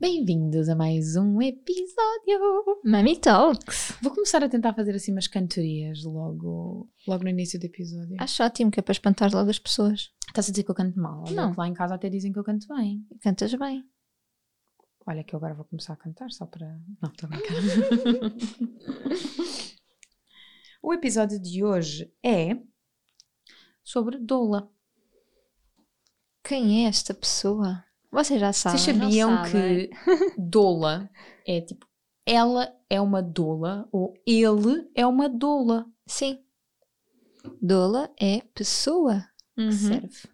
Bem-vindos a mais um episódio Mami Talks! Vou começar a tentar fazer assim umas cantorias logo, logo no início do episódio. Acho ótimo que é para espantar logo as pessoas. Estás a dizer que eu canto mal? Olha Não. que lá em casa até dizem que eu canto bem. Cantas bem. Olha que eu agora vou começar a cantar só para... Não, estou a brincar. o episódio de hoje é sobre doula. Quem é esta pessoa? Vocês já sabem. Vocês sabiam sabem? que doula é tipo ela é uma doula ou ele é uma doula? Sim. Doula é pessoa que serve.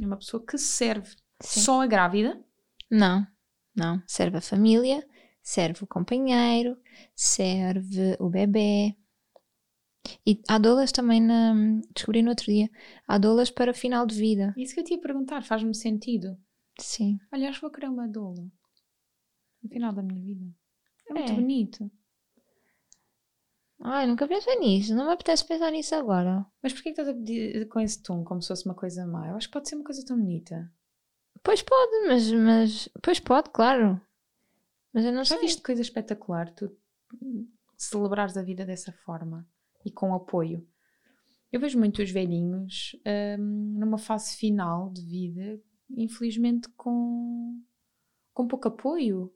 É uma pessoa que serve Sim. só a grávida. Não, não. Serve a família, serve o companheiro, serve o bebê. E há doulas também na. Descobri no outro dia. Há doulas para final de vida. Isso que eu te ia perguntar, faz-me sentido. Sim. Olha, acho que vou querer uma doula no final da minha vida. É muito É. bonito. Ai, nunca pensei nisso. Não me apetece pensar nisso agora. Mas porquê que estás a pedir com esse tom como se fosse uma coisa má? Eu acho que pode ser uma coisa tão bonita. Pois pode, mas. mas pois pode, claro. Mas eu não Já sei. viste coisa espetacular? Tu celebrares a vida dessa forma e com apoio. Eu vejo muitos velhinhos hum, numa fase final de vida, infelizmente com, com pouco apoio.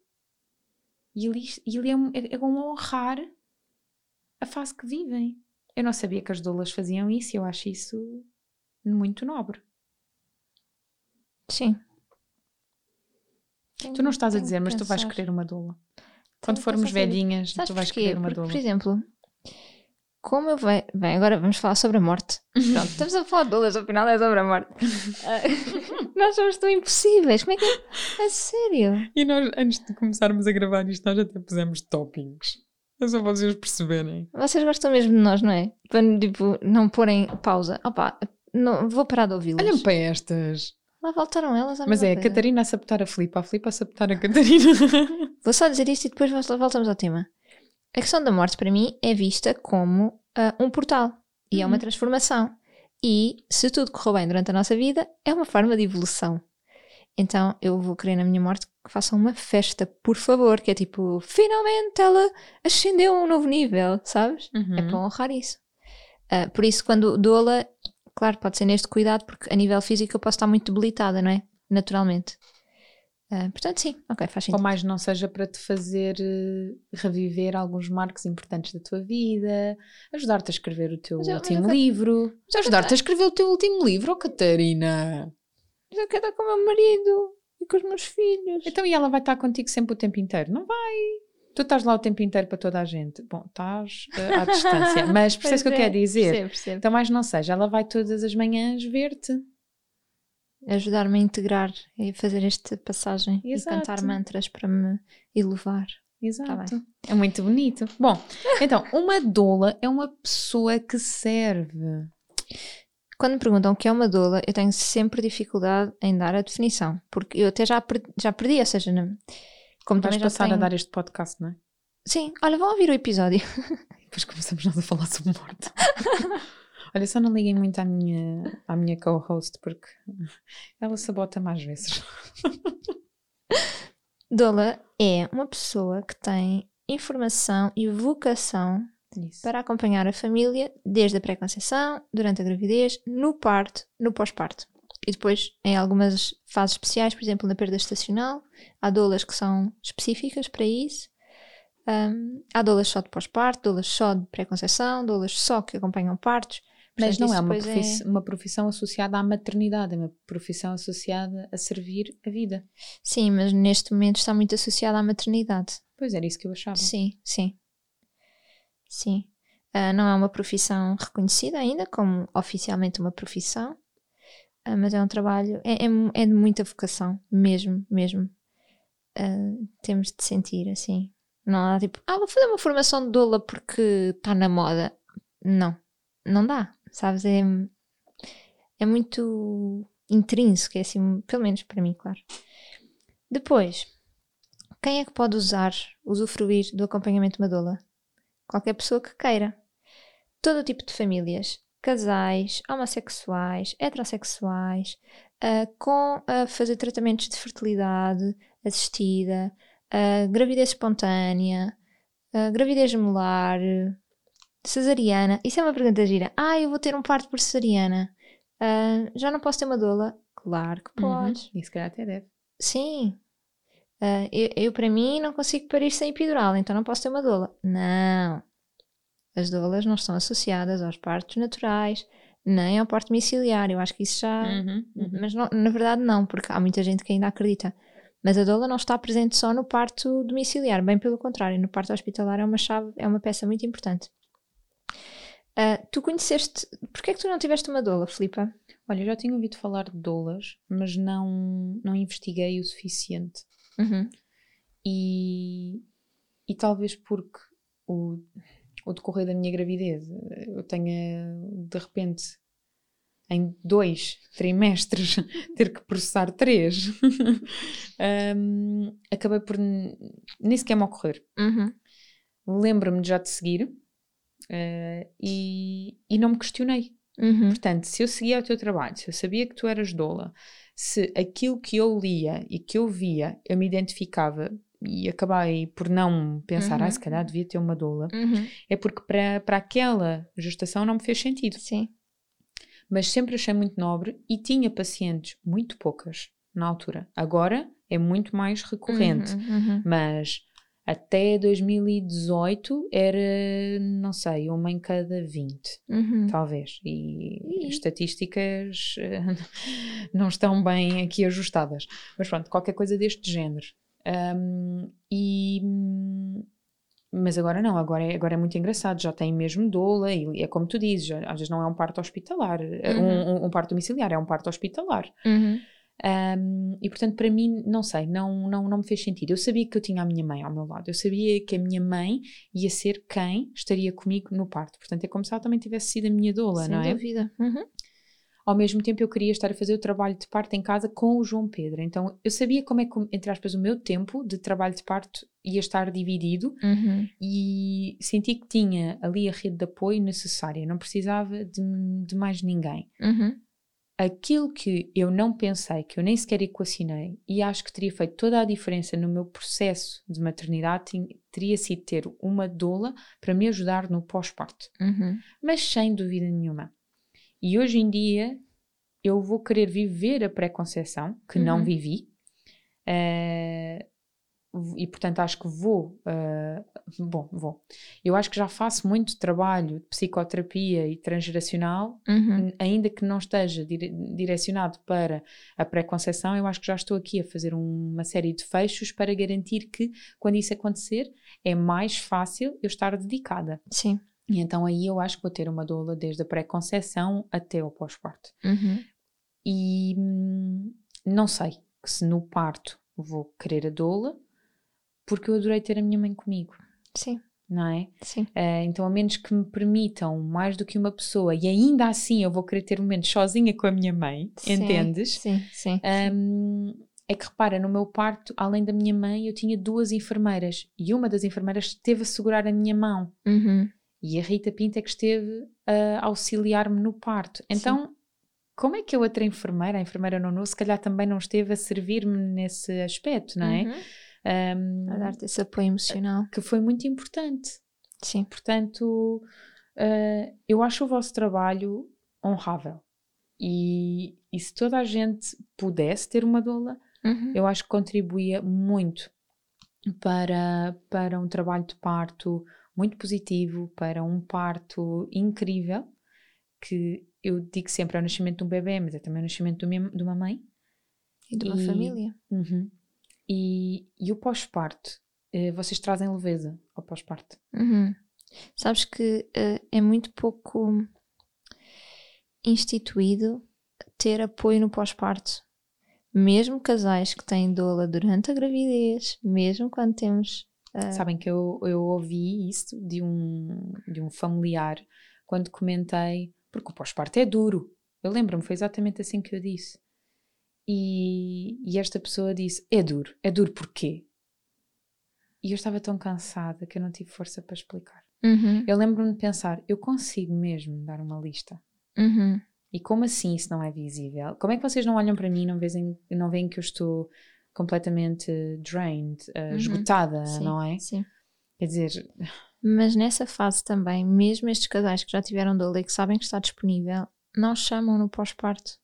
E ali, e ali é, um- é, é um honrar a fase que vivem. Eu não sabia que as doulas faziam isso e eu acho isso muito nobre. Sim. Tu não estás a Tenho dizer, mas tu vais pensar. querer uma doula. Tenho Quando formos pensar velhinhas, Sabes tu vais porquê? querer uma Porque, doula. Por exemplo, como eu vai. Bem, agora vamos falar sobre a morte. Pronto, estamos a falar de doulas, afinal é sobre a morte. Nós somos tão impossíveis. Como é que é? A sério? E nós, antes de começarmos a gravar isto, nós até pusemos toppings. É só vocês perceberem. Vocês gostam mesmo de nós, não é? Para tipo, não porem pausa. Opa, não, vou parar de ouvi-las. Olhem para estas. Lá voltaram elas à Mas é, a. Catarina a sabotar a Filipa, a Filipa a sabotar a Catarina. Vou só dizer isto e depois vol- voltamos ao tema. A questão da morte, para mim, é vista como ah, um portal e é uma Uhum. transformação. E se tudo correu bem durante a nossa vida, é uma forma de evolução. Então eu vou querer na minha morte que façam uma festa, por favor, que é tipo, finalmente ela ascendeu a um novo nível, sabes? Uhum. É para honrar isso. Ah, por isso, quando doula, claro, pode ser neste cuidado, porque a nível físico eu posso estar muito debilitada, não é? Naturalmente. Ah, portanto, sim, ok, faz Ou sentido. mais não seja para te fazer eh, reviver alguns marcos importantes da tua vida, ajudar-te a escrever o teu Mas mas último quero- livro. eu Ajudar-te a escrever o teu último livro, oh Catarina. Mas eu quero estar com o meu marido e com os meus filhos. Então e ela vai estar contigo sempre o tempo inteiro? Não vai. Tu estás lá o tempo inteiro para toda a gente. Bom, estás eh, à distância, mas percebes o que eu quero dizer? Percebo, percebo. Então, mais não seja, ela vai todas as manhãs ver-te. Ajudar-me a integrar e fazer esta passagem Exato. e cantar mantras para me elevar. Exato. é muito bonito. Bom, então, uma doula é uma pessoa que serve. Quando me perguntam o que é uma doula, eu tenho sempre dificuldade em dar a definição, porque eu até já perdi, já perdi ou seja, não- como Vais passar tenho... a dar este podcast, não é? Sim, olha, vão ouvir o episódio. Depois começamos nós a falar sobre morte. Olha, só não liguem muito à minha, à minha co-host, porque ela sabota-me às vezes. Doula é uma pessoa que tem informação e vocação Isso. para acompanhar a família desde a pré-conceição, durante a gravidez, no parto, no pós-parto. E depois, em algumas fases especiais, por exemplo, na perda estacional, há doulas que são específicas para isso. Hum, há doulas só de pós-parto, doulas só de pré-conceição, doulas só que acompanham partos. Mas Portanto, não é uma, profiss- uma profissão associada à maternidade, é uma profissão associada a servir a vida. Sim, mas neste momento está muito associada à maternidade. Pois era isso que eu achava. Sim, sim. Sim. Uh, não é uma profissão reconhecida ainda como oficialmente uma profissão, uh, mas é um trabalho, é, é, é, de muita vocação, mesmo, mesmo. Uh, temos de sentir assim. Não há tipo, ah, vou fazer uma formação de doula porque está na moda. Não, não dá, sabes? É, é muito intrínseco, é assim, pelo menos para mim, claro. Depois, quem é que pode usar, usufruir do acompanhamento de? Qualquer pessoa que queira. Todo tipo de famílias, casais, homossexuais, heterossexuais, uh, com a uh, fazer tratamentos de fertilidade assistida, uh, gravidez espontânea, uh, gravidez molar, cesariana. Isso é uma pergunta gira. Ah, eu vou ter um parto por cesariana. Uh, já não posso ter uma doula? Claro que uhum. podes. Uhum. Isso calhar até deve. Sim. Uh, eu, eu, para mim, não consigo parir sem epidural, então não posso ter uma doula. Não. As doulas não estão associadas aos partos naturais, nem ao parto domiciliar. Eu acho que isso já. Uhum, uhum. Mas não, na verdade, não, porque há muita gente que ainda acredita. Mas a doula não está presente só no parto domiciliar, bem pelo contrário, no parto hospitalar é uma chave, é uma peça muito importante. Uh, tu conheceste. Porquê é que tu não tiveste uma doula, Filipa? Olha, eu já tinha ouvido falar de doulas, mas não, não investiguei o suficiente. Uhum. E, e talvez porque o, o decorrer da minha gravidez eu tenha de repente em dois trimestres ter que processar três, um, acabei por nem sequer me ocorrer. Uhum. Lembro-me já de seguir uh, e, e não me questionei. Uhum. Portanto, se eu seguia o teu trabalho, se eu sabia que tu eras doula, se aquilo que eu lia e que eu via eu me identificava e acabei por não pensar, uhum. ah, se calhar devia ter uma doula, uhum. é porque para, para aquela gestação não me fez sentido. Sim mas sempre achei muito nobre e tinha pacientes, muito poucas na altura. Agora é muito mais recorrente, uhum, uhum. mas até 2018 era, não sei, uma em cada 20, uhum. talvez. E, e estatísticas eh, não estão bem aqui ajustadas. Mas pronto, qualquer coisa deste género. Um, e mas agora não, agora é, agora é muito engraçado, já tem mesmo doula e é como tu dizes, às vezes não é um parto hospitalar, é uhum. um, um, um, parto domiciliar, é um parto hospitalar. Uhum. Um, e portanto, para mim, não sei, não, não, não me fez sentido. Eu sabia que eu tinha a minha mãe ao meu lado, eu sabia que a minha mãe ia ser quem estaria comigo no parto. Portanto, é como se ela também tivesse sido a minha doula, Sem não é? Sem dúvida. Uhum. Ao mesmo tempo, eu queria estar a fazer o trabalho de parto em casa com o João Pedro. Então, eu sabia como é que, entre aspas, o meu tempo de trabalho de parto ia estar dividido uhum. e senti que tinha ali a rede de apoio necessária, não precisava de, de mais ninguém. Uhum. Aquilo que eu não pensei, que eu nem sequer equacionei, e acho que teria feito toda a diferença no meu processo de maternidade, teria sido ter uma doula para me ajudar no pós-parto. Uhum. Mas sem dúvida nenhuma. E hoje em dia eu vou querer viver a pré-conceição, que uhum. não vivi, uh, e portanto acho que vou, uh, bom, vou. Eu acho que já faço muito trabalho de psicoterapia e transgeracional, uhum. ainda que não esteja dire direcionado para a pré-conceição, eu acho que já estou aqui a fazer uma série de fechos para garantir que quando isso acontecer é mais fácil eu estar dedicada. Sim. E então aí eu acho que vou ter uma doula desde a pré-conceição até o pós-parto. Uhum. E hum, não sei se no parto vou querer a doula, porque eu adorei ter a minha mãe comigo. Sim. Não é? Sim. Uh, então, a menos que me permitam mais do que uma pessoa, e ainda assim eu vou querer ter momentos sozinha com a minha mãe, sim, entendes? Sim, sim. Um, é que repara, no meu parto, além da minha mãe, eu tinha duas enfermeiras e uma das enfermeiras esteve a segurar a minha mão. Uhum. E a Rita Pinto é que esteve a auxiliar-me no parto. Então, sim. como é que a outra enfermeira, a enfermeira Nono, se calhar também não esteve a servir-me nesse aspecto, não é? Uhum. Um, a dar-te esse apoio emocional. Que foi muito importante. Sim. Portanto, uh, eu acho o vosso trabalho honrável. E, e, se toda a gente pudesse ter uma doula, uhum. eu acho que contribuía muito para, para um trabalho de parto muito positivo, para um parto incrível, que eu digo sempre é o nascimento de um bebê, mas é também o nascimento de uma mãe. E de uma e, família. Uhum. E, e o pós-parto, eh, vocês trazem leveza ao pós-parto. Uhum. Sabes que uh, é muito pouco instituído ter apoio no pós-parto. Mesmo casais que têm doula durante a gravidez, mesmo quando temos. Uh... Sabem que eu, eu ouvi isso de um, de um familiar quando comentei, porque o pós-parto é duro. Eu lembro-me, foi exatamente assim que eu disse. E, e esta pessoa disse: É duro. É duro porquê? E eu estava tão cansada que eu não tive força para explicar. Uhum. Eu lembro-me de pensar: eu consigo mesmo dar uma lista. Uhum. E como assim isso não é visível? Como é que vocês não olham para mim e não veem, não veem que eu estou completamente drained, uh, uhum. esgotada, sim, não é? Sim. Quer dizer. Mas nessa fase também, mesmo estes casais que já tiveram dor e que sabem que está disponível, não chamam no pós-parto.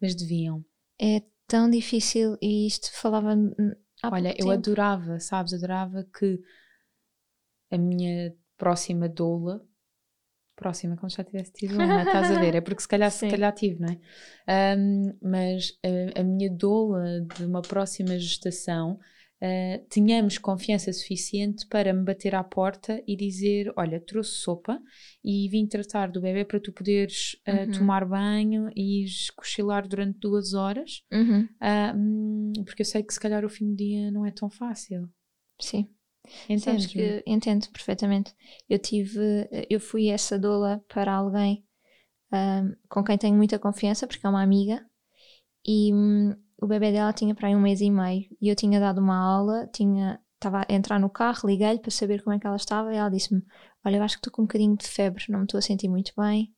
Mas deviam. É tão difícil e isto falava. Olha, eu adorava, sabes? Adorava que a minha próxima doula próxima, como se já tivesse tido uma, estás a ver? É porque se calhar, se calhar tive, não é? Um, mas a, a, minha doula de uma próxima gestação uh, tínhamos confiança suficiente para me bater à porta e dizer: Olha, trouxe sopa e vim tratar do bebê para tu poderes uh, uhum. tomar banho e cochilar durante duas horas, uhum. uh, porque eu sei que se calhar o fim do dia não é tão fácil. Sim. Entendes? Que, entendo perfeitamente. Eu tive, eu fui essa doula para alguém um, com quem tenho muita confiança, porque é uma amiga, e um, o bebê dela tinha para aí um mês e meio, e eu tinha dado uma aula, tinha estava a entrar no carro, liguei-lhe para saber como é que ela estava, e ela disse-me: Olha, eu acho que estou com um bocadinho de febre, não me estou a sentir muito bem.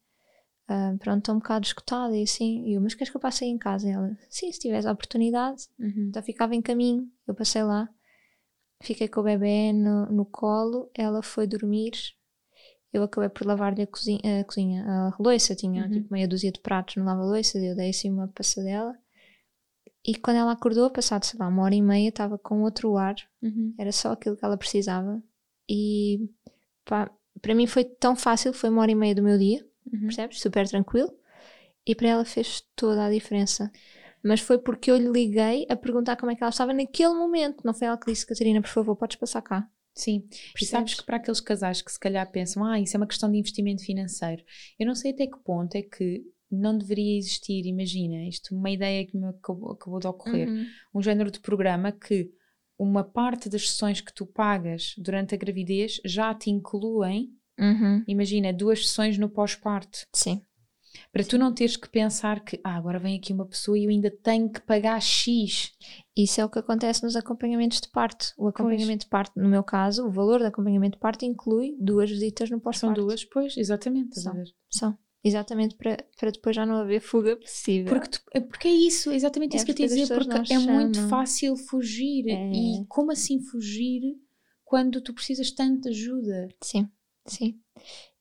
Uh, pronto, estou um bocado escutada e assim, e eu, mas queres que eu passe aí em casa? E ela, sim, se tiveres a oportunidade, uhum. então ficava em caminho, eu passei lá Fiquei com o bebê no, no colo, ela foi dormir. Eu acabei por lavar-lhe a cozinha, a, cozinha, a louça, tinha uhum. tipo meia dúzia de pratos no lava-louça, eu dei assim uma passadela. E quando ela acordou, passado, sei lá, uma hora e meia, estava com outro ar, uhum. era só aquilo que ela precisava. E pá, para mim foi tão fácil, foi uma hora e meia do meu dia, uhum. percebes? Super tranquilo. E para ela fez toda a diferença mas foi porque eu lhe liguei a perguntar como é que ela estava naquele momento. Não foi ela que disse, Catarina, por favor, podes passar cá. Sim, e sabes que para aqueles casais que se calhar pensam, ah, isso é uma questão de investimento financeiro, eu não sei até que ponto é que não deveria existir, imagina, isto uma ideia que me acabou, acabou de ocorrer, uhum. um género de programa que uma parte das sessões que tu pagas durante a gravidez já te incluem, uhum. imagina, duas sessões no pós-parto. Sim. Para tu não teres que pensar que ah, agora vem aqui uma pessoa e eu ainda tenho que pagar X. Isso é o que acontece nos acompanhamentos de parto. O acompanhamento pois. de parto, no meu caso, o valor do acompanhamento de parto inclui duas visitas no pós-parto. São duas, pois, exatamente. São, são. Exatamente para, para depois já não haver fuga possível. Porque, tu, é, porque é isso, exatamente é isso que eu te ia dizer, porque é chamam. muito fácil fugir. É. E como assim fugir quando tu precisas tanto de ajuda? Sim, sim.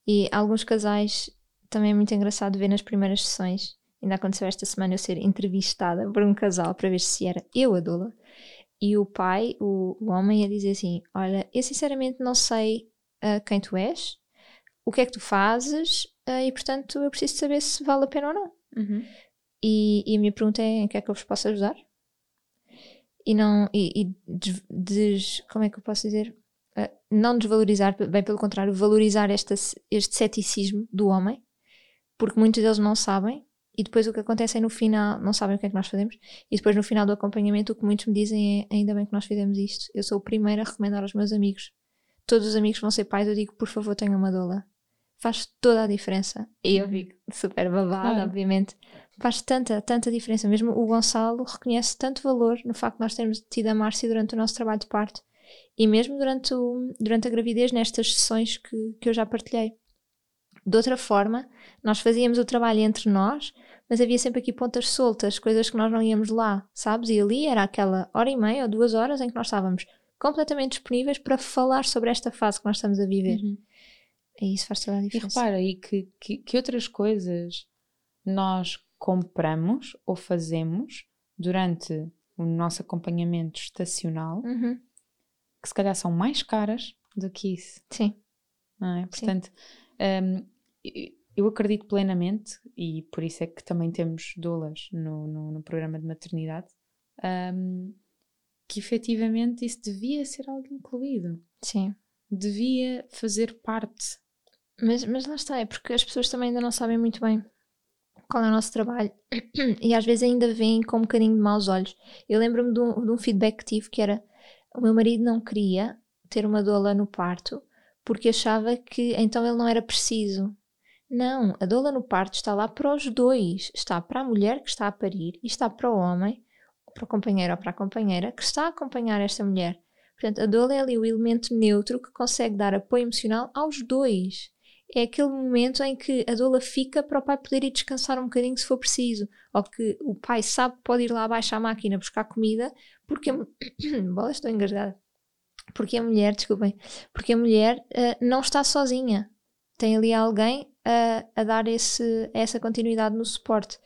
E alguns casais também é muito engraçado ver nas primeiras sessões. Ainda aconteceu esta semana eu ser entrevistada por um casal para ver se era eu a doula. E o pai, o, o homem, ia dizer assim: Olha, eu sinceramente não sei uh, quem tu és, o que é que tu fazes, e portanto eu preciso saber se vale a pena ou não. Uhum. E, e, a minha pergunta é: em que é que eu vos posso ajudar? E não. E, e des, des, como é que eu posso dizer? Uh, não desvalorizar, bem pelo contrário, valorizar esta, este ceticismo do homem porque muitos deles não sabem e depois o que acontece é no final, não sabem o que é que nós fazemos, e depois no final do acompanhamento o que muitos me dizem é ainda bem que nós fizemos isto. Eu sou o primeiro a recomendar aos meus amigos. Todos os amigos vão ser pais, eu digo, por favor, tenham uma doula. Faz toda a diferença. E eu fico super babada, claro. obviamente. Faz tanta, tanta diferença. Mesmo o Gonçalo reconhece tanto valor no facto de nós termos tido a Márcia durante o nosso trabalho de parto. E mesmo durante, o, durante a gravidez, nestas sessões que, que eu já partilhei. De outra forma, nós fazíamos o trabalho entre nós, mas havia sempre aqui pontas soltas, coisas que nós não íamos lá, sabes? E ali era aquela hora e meia ou duas horas em que nós estávamos completamente disponíveis para falar sobre esta fase que nós estamos a viver. Uhum. E isso faz toda a diferença. E repara aí que, que, que outras coisas nós compramos ou fazemos durante o nosso acompanhamento estacional uhum. que se calhar são mais caras do que isso. Sim. É? Portanto, um, eu acredito plenamente, e por isso é que também temos doulas no, no, no programa de maternidade, um, que efetivamente isso devia ser algo incluído. Sim. devia fazer parte. Mas, mas lá está, é porque as pessoas também ainda não sabem muito bem qual é o nosso trabalho e às vezes ainda veem com um bocadinho de maus olhos. Eu lembro-me de, um, de um feedback que tive que era o meu marido não queria ter uma doula no parto porque achava que então ele não era preciso. Não, a doula no parto está lá para os dois. Está para a mulher que está a parir e está para o homem, para o companheiro ou para a companheira, que está a acompanhar esta mulher. Portanto, a doula é ali o elemento neutro que consegue dar apoio emocional aos dois. É aquele momento em que a doula fica para o pai poder ir descansar um bocadinho se for preciso. Ou que o pai sabe que pode ir lá abaixo à máquina buscar comida, porque. Bola, estou engasgada. Porque a mulher, desculpem, porque a mulher uh, não está sozinha. Tem ali alguém a, a dar esse, essa continuidade no suporte.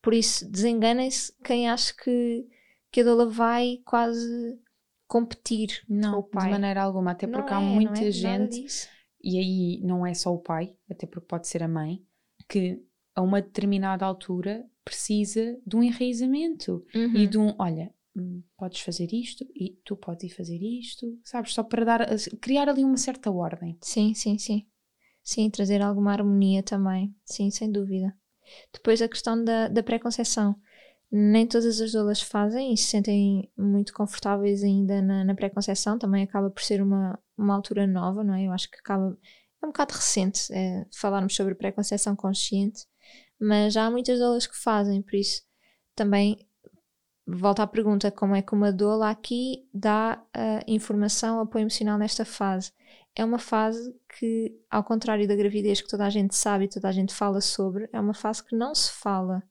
Por isso, desenganem-se quem acha que, que a doula vai quase competir não, com o pai. de maneira alguma, até porque não há é, muita é gente, e aí não é só o pai, até porque pode ser a mãe, que a uma determinada altura precisa de um enraizamento Uhum. e de um, olha, hum, podes fazer isto e tu podes ir fazer isto, sabes? Só para dar, criar ali uma certa ordem. Sim, sim, sim. Sim, trazer alguma harmonia também. Sim, sem dúvida. Depois a questão da, da pré-conceição. Nem todas as doulas fazem e se sentem muito confortáveis ainda na, na pré-conceição. Também acaba por ser uma, uma altura nova, não é? Eu acho que acaba. É um bocado recente é, falarmos sobre pré-conceição consciente, mas já há muitas doulas que fazem, por isso também volta à pergunta: como é que uma doula aqui dá uh, informação, apoio emocional nesta fase? é uma fase que, ao contrário da gravidez que toda a gente sabe e toda a gente fala sobre, é uma fase que não se fala.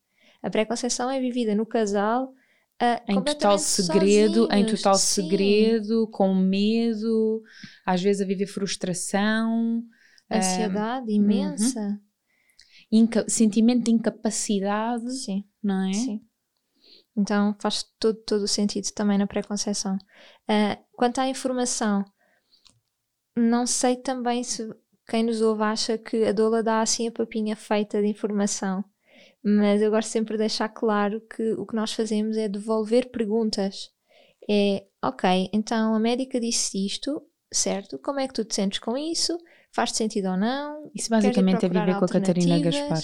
A pré-conceição é vivida no casal uh, em total segredo, em total Sim. segredo, com medo, às vezes a viver frustração, ansiedade um, imensa, uhum. Inca sentimento de incapacidade, Sim. não é? Sim. Então faz todo, todo o sentido também na pré-conceição. Uh, quanto à informação, não sei também se quem nos ouve acha que a doula dá assim a papinha feita de informação, mas eu gosto sempre de deixar claro que o que nós fazemos é devolver perguntas. É, ok, então a médica disse isto, certo? Como é que tu te sentes com isso? Faz-te sentido ou não? Isso basicamente é viver com a Catarina Gaspar.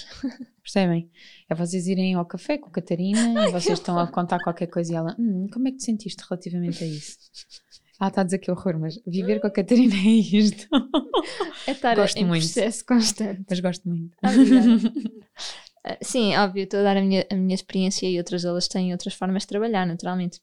Percebem? É vocês irem ao café com a Catarina e vocês estão a contar qualquer coisa e ela, hum, como é que te sentiste relativamente a isso? Ah, está a dizer que horror, mas viver com a Catarina é isto. É estar gosto em muito. processo constante. Mas gosto muito. Ah, Sim, óbvio, estou a dar a minha, a minha experiência e outras elas têm outras formas de trabalhar, naturalmente.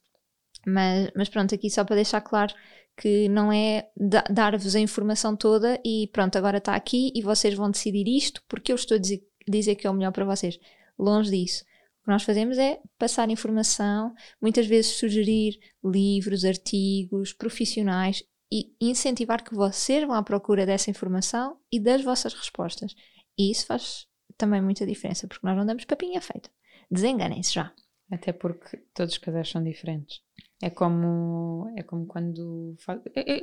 Mas, mas pronto, aqui só para deixar claro que não é dar-vos a informação toda e pronto, agora está aqui e vocês vão decidir isto porque eu estou a dizer, dizer que é o melhor para vocês. Longe disso. O que nós fazemos é passar informação, muitas vezes sugerir livros, artigos, profissionais e incentivar que vocês vão à procura dessa informação e das vossas respostas. E isso faz também muita diferença, porque nós não damos papinha feita. Desenganem-se já. Até porque todos os casais são diferentes. É como, é como quando. Faz, é, é,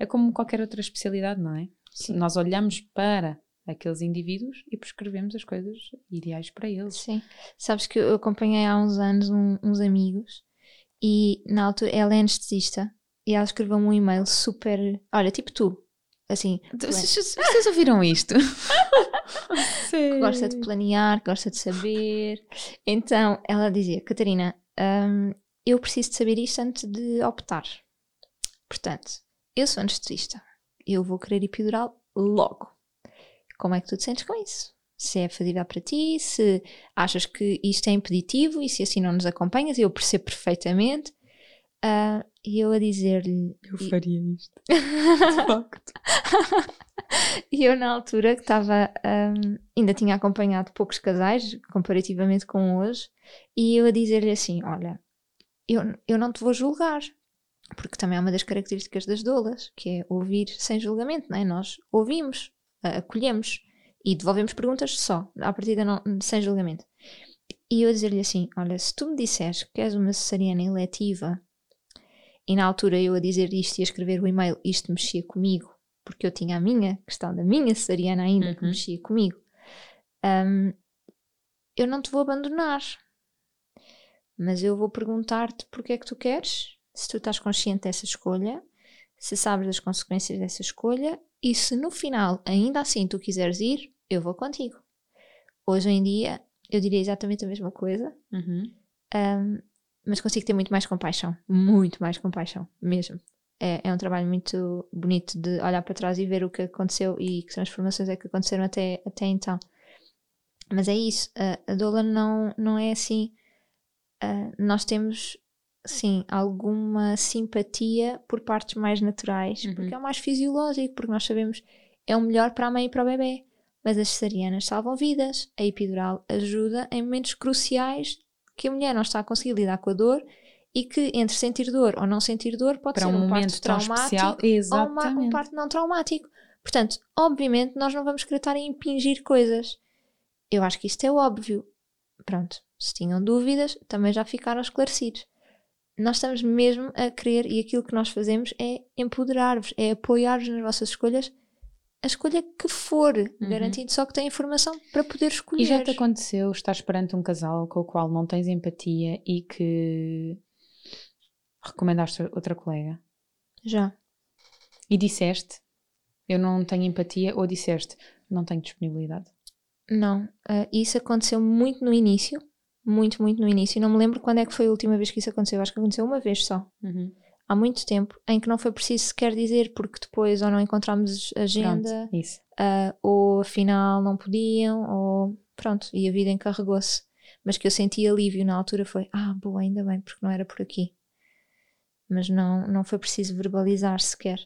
é, como qualquer outra especialidade, não é? Sim. Nós olhamos para aqueles indivíduos e prescrevemos as coisas ideais para eles. Sim. Sabes que eu acompanhei há uns anos um, uns amigos e na altura ela é anestesista e ela escreveu um e-mail super. Olha, tipo tu. Assim. Vocês, vocês ouviram isto? que gosta de planear, que gosta de saber. Então ela dizia: Catarina, hum, eu preciso de saber isto antes de optar. Portanto, eu sou anestesista. Eu vou querer epidural logo. Como é que tu te sentes com isso? Se é fazível para ti, se achas que isto é impeditivo e se assim não nos acompanhas, eu percebo perfeitamente. Uh, e eu a dizer-lhe. Eu faria isto. De facto. e eu, na altura, que estava. Um, ainda tinha acompanhado poucos casais, comparativamente com hoje, e eu a dizer-lhe assim: Olha, eu, eu não te vou julgar, porque também é uma das características das doulas, que é ouvir sem julgamento, não é? Nós ouvimos, acolhemos e devolvemos perguntas só, à partida não, sem julgamento. E eu a dizer-lhe assim: Olha, se tu me disseres que és uma cesariana eletiva, e na altura eu a dizer isto e a escrever o e-mail, isto mexia comigo, porque eu tinha a minha questão da minha cesariana ainda que Uhum. mexia comigo, hum, eu não te vou abandonar. Mas eu vou perguntar-te porque é que tu queres, se tu estás consciente dessa escolha, se sabes das consequências dessa escolha e se no final ainda assim tu quiseres ir, eu vou contigo. Hoje em dia eu diria exatamente a mesma coisa, Uhum. um, mas consigo ter muito mais compaixão, muito mais compaixão, mesmo. É, é um trabalho muito bonito de olhar para trás e ver o que aconteceu e que transformações é que aconteceram até, até então. Mas é isso, a, a não, não é assim. ah, nós temos, sim, alguma simpatia por partes mais naturais, Uhum. porque é o mais fisiológico, porque nós sabemos é o melhor para a mãe e para o bebê. Mas as cesarianas salvam vidas, a epidural ajuda em momentos cruciais que a mulher não está a conseguir lidar com a dor e que entre sentir dor ou não sentir dor pode Para ser um um, momento parto traumático ou uma- um parto não traumático. Portanto, obviamente, nós não vamos querer estar a impingir coisas. Eu acho que isto é óbvio. Pronto, se tinham dúvidas, também já ficaram esclarecidos. Nós estamos mesmo a querer, e aquilo que nós fazemos é empoderar-vos, é apoiar-vos nas vossas escolhas, a escolha que for, garantindo só que tem informação para poder escolher. Uhum. E já te aconteceu estar perante um casal com o qual não tens empatia e que recomendaste outra colega Já. e disseste eu não tenho empatia ou disseste não tenho disponibilidade. Não, ah, isso aconteceu muito no início, muito, muito no início. Não me lembro quando é que foi a última vez que isso aconteceu. Acho que aconteceu uma vez só, Uhum. Há muito tempo, em que não foi preciso sequer dizer, porque depois ou não encontramos agenda, Pronto, ah, ou afinal não podiam, ou pronto, e a vida encarregou-se. Mas que eu senti alívio na altura foi, ah, boa, ainda bem, porque não era por aqui. Mas não, não foi preciso verbalizar sequer.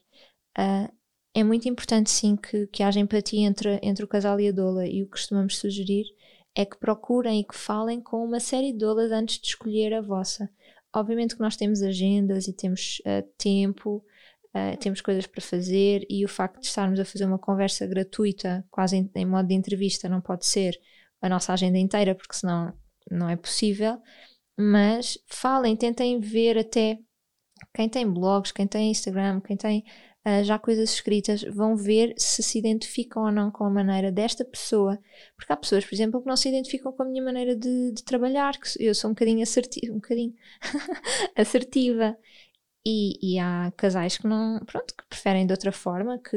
Ah, é muito importante, sim, que, que haja empatia entre, entre o casal e a doula, e o que costumamos sugerir é que procurem e que falem com uma série de doulas antes de escolher a vossa. Obviamente que nós temos agendas e temos ah, tempo, ah, temos coisas para fazer, e o facto de estarmos a fazer uma conversa gratuita, quase em, em modo de entrevista, não pode ser a nossa agenda inteira, porque senão não é possível. Mas falem, tentem ver até quem tem blogs, quem tem Instagram, quem tem ah, já coisas escritas, vão ver se se identificam ou não com a maneira desta pessoa. Porque há pessoas, por exemplo, que não se identificam com a minha maneira de, de trabalhar, que eu sou um bocadinho assertiva, um bocadinho assertiva. E, e há casais que não, pronto, que preferem de outra forma, que,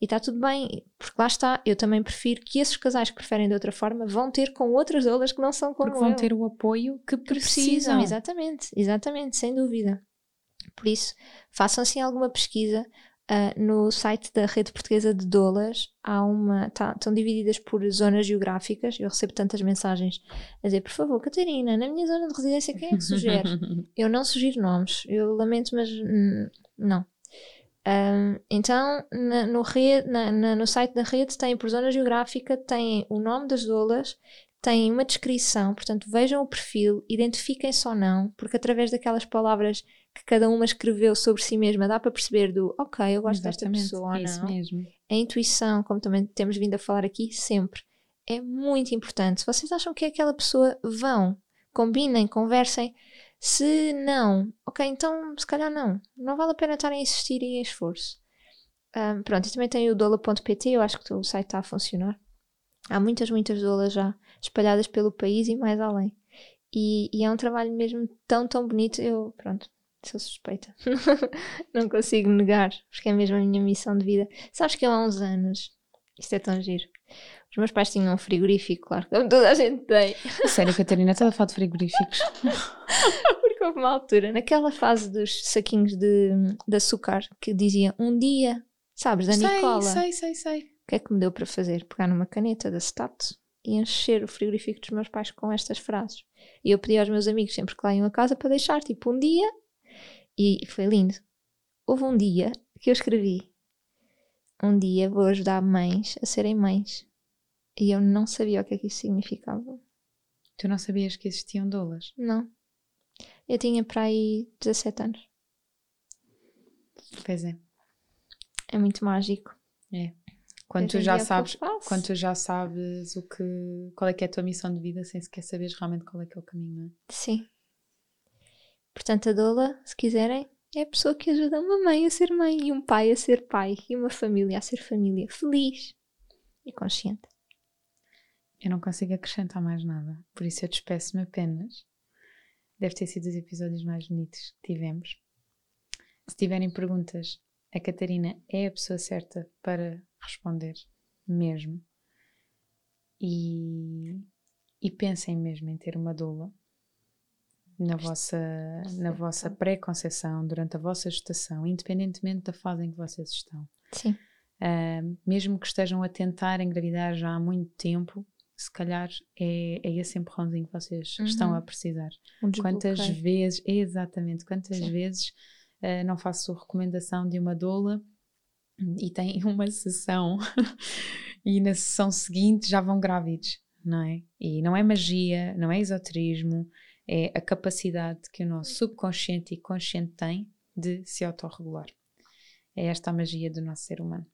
e está tudo bem, porque lá está, eu também prefiro que esses casais que preferem de outra forma vão ter com outras doulas que não são como Porque vão eu ter o apoio que que precisam. precisam, exatamente, exatamente, sem dúvida. Por isso, façam assim alguma pesquisa. Ah, no site da Rede Portuguesa de Doulas há uma. tá- estão divididas por zonas geográficas. Eu recebo tantas mensagens a dizer, por favor, Catarina, na minha zona de residência, quem é que sugere? Eu não sugiro nomes, eu lamento, mas não. Ahm, então, na- no, rede, na- na- no site da rede tem por zona geográfica, tem o nome das doulas, tem uma descrição, portanto vejam o perfil, identifiquem-se ou não, porque através daquelas palavras que cada uma escreveu sobre si mesma dá para perceber do ok, eu gosto desta Exatamente, pessoa ou é isso não. mesmo. A intuição, como também temos vindo a falar aqui sempre, é muito importante. Se vocês acham que é aquela pessoa, vão, combinem, conversem. Se não, ok, então se calhar não. Não vale a pena estarem a insistir em esforço. Ahm, pronto, e também tem o dola.pt, eu acho que o site está a funcionar. Há muitas, muitas dolas já espalhadas pelo país e mais além. E, e é um trabalho mesmo tão, tão bonito. Eu, pronto, sou suspeita. não consigo negar, porque é mesmo a minha missão de vida. Sabes que eu há uns anos, isto é tão giro, os meus pais tinham um frigorífico, claro, como toda a gente tem. Sério, Catarina, estás a falar de frigoríficos? Porque houve uma altura, naquela fase dos saquinhos de, de açúcar, que dizia um dia, sabes, da Nicola. sei, sei, sei. O que é que me deu para fazer? Pegar numa caneta da Stato e encher o frigorífico dos meus pais com estas frases. E eu pedi aos meus amigos sempre que lá iam a casa para deixar, tipo, um dia. E foi lindo. Houve um dia que eu escrevi: Um dia vou ajudar mães a serem mães. E eu não sabia o que é que isso significava. Tu não sabias que existiam doulas? Não. Eu tinha para aí 17 anos. Pois é. É muito mágico. Quando Hoje tu já é sabes, quando tu já sabes o que, qual é que é a tua missão de vida, sem sequer saberes realmente qual é que é o caminho, não é? Sim. Portanto, a doula, se quiserem, é a pessoa que ajuda uma mãe a ser mãe e um pai a ser pai e uma família a ser família feliz e consciente. Eu não consigo acrescentar mais nada, por isso eu despeço-me apenas. Deve ter sido os episódios mais bonitos que tivemos. Se tiverem perguntas, a Catarina é a pessoa certa para responder, mesmo. E, e pensem mesmo em ter uma doula na vossa, na vossa pré-conceição, durante a vossa gestação, independentemente da fase em que vocês estão. Sim. Uh, mesmo que estejam a tentar engravidar já há muito tempo, se calhar é, é esse empurrãozinho que vocês uhum. estão a precisar. Um quantas vezes, exatamente, quantas Sim. vezes uh, não faço recomendação de uma doula e tem uma sessão e na sessão seguinte já vão grávidos, não é? E não é magia, não é esoterismo, é a capacidade que o nosso subconsciente e consciente tem de se autorregular. É esta a magia do nosso ser humano.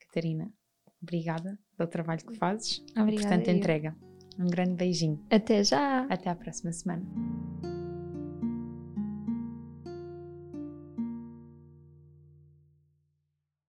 Catarina, obrigada pelo trabalho que fazes. Obrigada. Portanto, entrega. Um grande beijinho. Até já. Até à próxima semana.